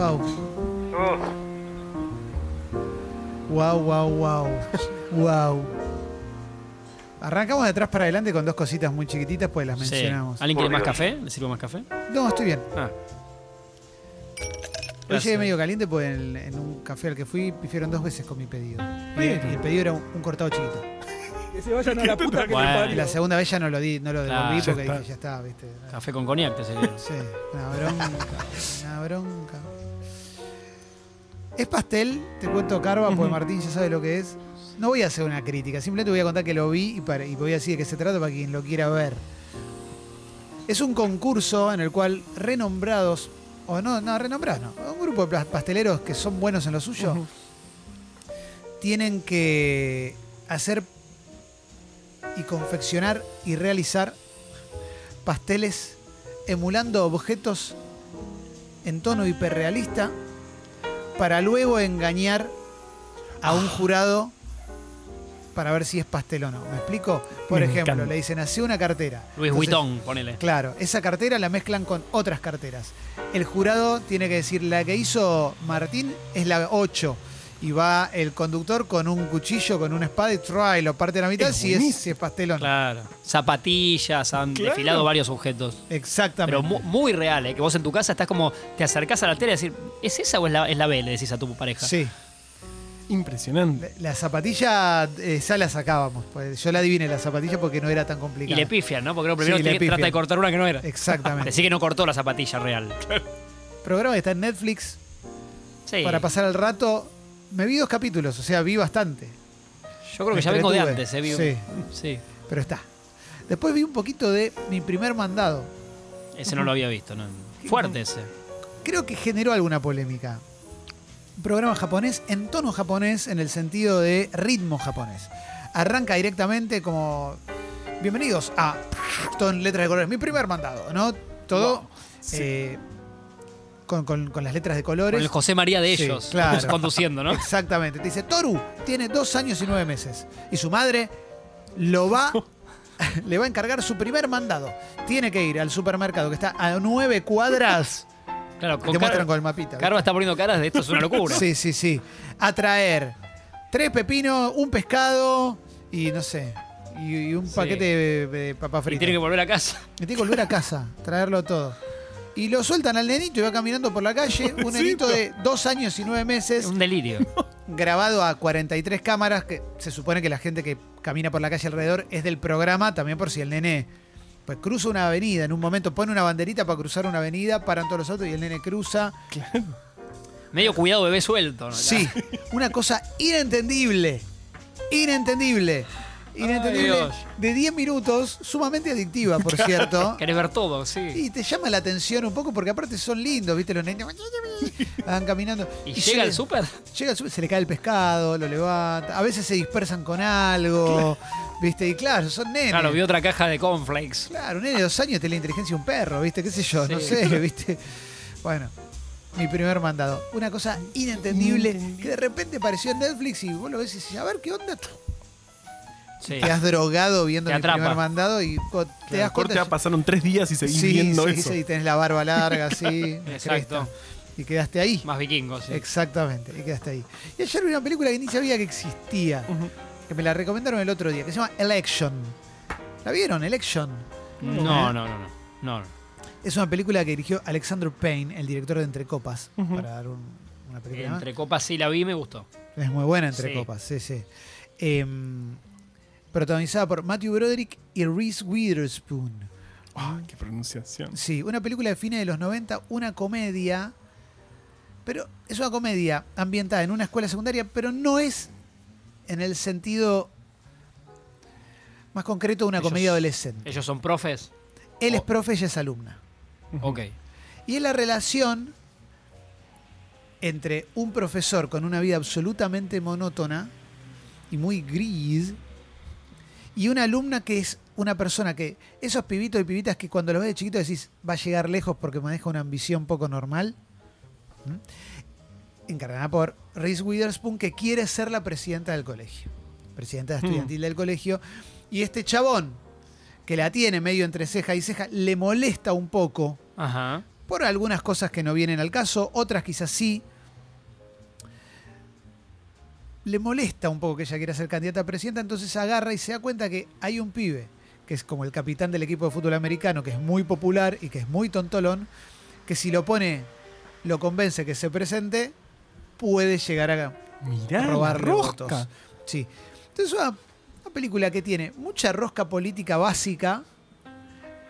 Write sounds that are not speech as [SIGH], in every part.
Wow. Oh, Wow, wow, wow. Wow. Arrancamos de atrás para adelante con dos cositas muy chiquititas, pues las Sí. mencionamos. ¿Alguien quiere más café? ¿Le sirvo más café? No, estoy bien. Ah. Hoy llegué medio caliente porque en, en un café al que fui pifieron dos veces con mi pedido. Y, el pedido era un, un cortado chiquito. Que se vayan a [LAUGHS] la puta que Bueno. me Y parió. la segunda vez ya no lo di, no lo Claro, devolví ya porque dije, ya está, viste. Café con coñac te sirve. Sí, una bronca, una bronca. Es pastel, te cuento Carva, porque. Martín ya sabe lo que es. No voy a hacer una crítica, simplemente voy a contar que lo vi y, para- y voy a decir de qué se trata para quien lo quiera ver. Es un concurso en el cual renombrados, o no, no, renombrados no, un grupo de plas- pasteleros que son buenos en lo suyo, tienen que hacer y confeccionar y realizar pasteles emulando objetos en tono hiperrealista para luego engañar a un jurado para ver si es pastel o no. ¿Me explico? Por Me ejemplo, encanta. le dicen, hace una cartera. Luis Entonces, Vuitton, ponele. Claro, esa cartera la mezclan con otras carteras. El jurado tiene que decir, la que hizo Martín es la 8. Y va el conductor con un cuchillo, con una espada y, ¡tra! y lo parte a la mitad Es si es, si es pastel o no. Claro. Zapatillas, han Claro. desfilado varios objetos. Exactamente. Pero mu- muy real, ¿eh? Que vos en tu casa estás como, te acercás a la tele y decir, ¿es esa o es la, es la B? Le decís a tu pareja. Sí. Impresionante. La zapatilla, eh, esa la sacábamos. pues yo la adiviné la zapatilla porque no era tan Y complicada. le pifian, ¿no? Porque lo primero Sí, te- trata de cortar una que no era. Exactamente. [LAUGHS] Decí que no cortó la zapatilla real. Programa que está en Netflix Sí. para pasar el rato. Me vi dos capítulos, o sea, vi bastante. Yo creo que ya vengo de antes, ¿eh? Vi- Sí, sí. pero está. Después vi un poquito de mi primer mandado. Ese no lo había visto, ¿no? Fuerte ese. creo que generó alguna polémica. Un programa japonés en tono japonés en el sentido de ritmo japonés. Arranca directamente como bienvenidos a todo en letras de colores. Mi primer mandado, ¿no? Todo Sí. eh, con, con- con las letras de Con colores. el José María de Sí, ellos, claro. [LAUGHS] conduciendo, ¿no? Exactamente. Te dice, Toru tiene dos años y nueve meses. Y su madre lo va, [LAUGHS] [LAUGHS] le va a encargar su primer mandado. Tiene que ir al supermercado que está a nueve cuadras. Claro, Te con muestran Car- con el mapita. Carva está poniendo caras de esto es una locura. Sí, sí, sí. A traer tres pepinos, un pescado y no sé. Y, y un Sí. paquete de, de papa Y tiene que volver a casa. Y tiene que volver a casa, traerlo todo. Y lo sueltan al nenito y va caminando por la calle. [LAUGHS] Un nenito de dos años y nueve Es meses, un delirio. [LAUGHS] grabado a 43 cámaras, que se supone que la gente que camina por la calle alrededor es del programa, también por si el nene pues cruza una avenida, en un momento pone una banderita para cruzar una avenida, paran todos los autos y el nene cruza. Medio cuidado bebé suelto. ¿no? Sí, una cosa inentendible. Inentendible. Inentendible. De 10 minutos, sumamente adictiva, por cierto. [LAUGHS] Querés ver todo, sí. Y te llama la atención un poco porque aparte son lindos, ¿viste? Los nenes van caminando. [LAUGHS] ¿Y, llega el súper? Llega el súper, se le cae el pescado, lo levanta. A veces se dispersan con algo, ¿viste? Y claro, son nenes. Claro, vi otra caja de cornflakes. Claro, un nene de dos años tiene la inteligencia de un perro, ¿viste? ¿Qué sé yo? No sé, ¿viste? Bueno, mi primer mandado. Una cosa inentendible que de repente apareció en Netflix y vos lo ves y dices, a ver qué onda. Sí. Te has drogado viendo Te atrapa. primer mandado y te das cuenta. ya pasaron tres días y seguís sí, viendo sí, eso. sí, tenés la barba larga, así, [LAUGHS] Exacto. cresta, y quedaste ahí. Más vikingos, sí. Exactamente, y quedaste ahí. Y ayer vi una película que ni sabía que existía, que me la recomendaron el otro día, que se llama Election. ¿La vieron? Election. No, no, no, no. no, no. Es una película que dirigió Alexander Payne, el director de Entre Copas, para dar un- una película más. Entre copas sí la vi y me gustó. Es muy buena Entre Sí. Copas, sí, sí. Em, protagonizada por Matthew Broderick y Reese Witherspoon. Ah, qué pronunciación. Sí, una película de fines de los 90, una comedia, pero es una comedia ambientada en una escuela secundaria, pero no es en el sentido más concreto de una Ellos- comedia adolescente. ¿Ellos son profes? Él es profe, ella es alumna. Ok. Y es la relación entre un profesor con una vida absolutamente monótona y muy gris y una alumna que es una persona que esos pibitos y pibitas que cuando los ves de chiquito decís va a llegar lejos porque maneja una ambición poco normal. ¿m? Encarnada por Reese Witherspoon que quiere ser la presidenta del colegio. Presidenta estudiantil del colegio. Y este chabón que la tiene medio entre ceja y ceja le molesta un poco Ajá. por algunas cosas que no vienen al caso, otras quizás sí. Le molesta un poco que ella quiera ser candidata a presidenta, entonces agarra y se da cuenta que hay un pibe, que es como el capitán del equipo de fútbol americano, que es muy popular y que es muy tontolón, que si lo pone, lo convence que se presente, puede llegar a Mirá, robarle la votos. Sí. Entonces, una, una película que tiene mucha rosca política básica,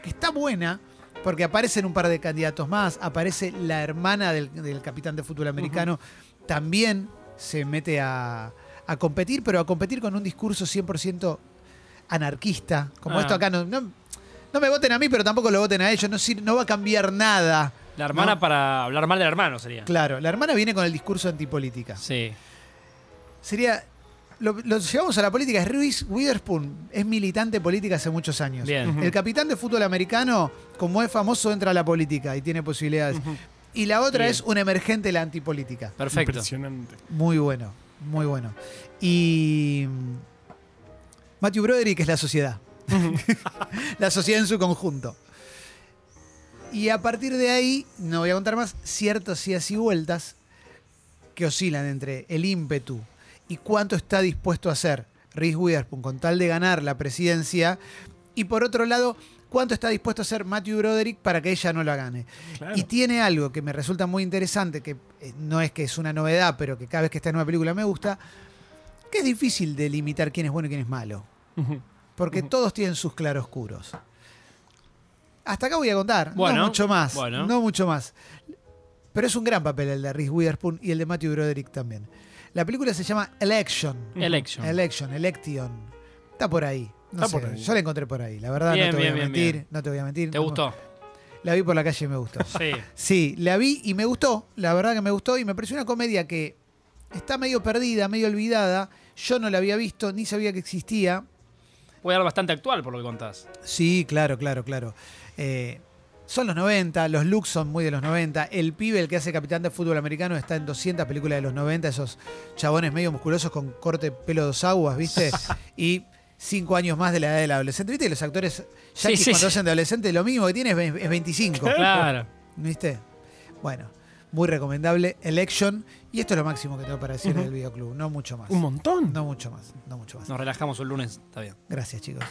que está buena, porque aparecen un par de candidatos más, aparece la hermana del, del capitán de fútbol americano, también se mete a, a competir, pero a competir con un discurso 100% anarquista. Como Ah. esto acá, no, no, no me voten a mí, pero tampoco lo voten a ellos, no, no va a cambiar nada. La hermana No. para hablar mal del hermano sería. Claro, la hermana viene con el discurso antipolítica. Sí. Sería. Lo, lo llevamos a la política. Reese Witherspoon es militante política hace muchos años. Bien. El capitán de fútbol americano, como es famoso, entra a la política y tiene posibilidades. Y la otra Bien. es un emergente de la antipolítica. Perfecto. Impresionante. Muy bueno, muy bueno. Y. mm, Matthew Broderick es la sociedad. [LAUGHS] la sociedad en su conjunto. Y a partir de ahí, no voy a contar más, ciertas idas y vueltas que oscilan entre el ímpetu y cuánto está dispuesto a hacer Reese Witherspoon con tal de ganar la presidencia. Y por otro lado, cuánto está dispuesto a hacer Matthew Broderick para que ella no la gane. Claro. Y tiene algo que me resulta muy interesante, que eh, no es que es una novedad, pero que cada vez que está en una película me gusta, que es difícil delimitar quién es bueno y quién es malo. Porque todos tienen sus claroscuros. Hasta acá voy a contar, Bueno, no mucho más. bueno. No mucho más. Pero es un gran papel el de Reese Witherspoon y el de Matthew Broderick también. La película se llama Election. Election. Election, Election. Está por ahí. No sé, por ahí. Yo la encontré por ahí. La verdad, Bien, no te voy bien, a bien, mentir. bien. No te voy a mentir. ¿Te gustó? La vi por la calle y me gustó. [LAUGHS] Sí. Sí, la vi y me gustó. La verdad que me gustó y me pareció una comedia que está medio perdida, medio olvidada. Yo no la había visto, ni sabía que existía. Puede dar bastante actual por lo que contás. Sí, claro, claro, claro. Eh, son los 90, los looks son muy de los 90. El pibe, el que hace capitán de fútbol americano, está en 200 películas de los 90, esos chabones medio musculosos con corte pelo dos aguas, ¿viste? [LAUGHS] y cinco años más de la edad del adolescente. ¿Viste? Los actores yanquis sí, cuando sí. hacen de adolescente, lo mínimo que tiene es ve- es 25. Claro. ¿Viste? Bueno, muy recomendable. Election. Y esto es lo máximo que tengo para decir Ujú. del videoclub. No mucho más. Un montón. No mucho más. No mucho más. Nos relajamos un lunes, está bien. Gracias, chicos.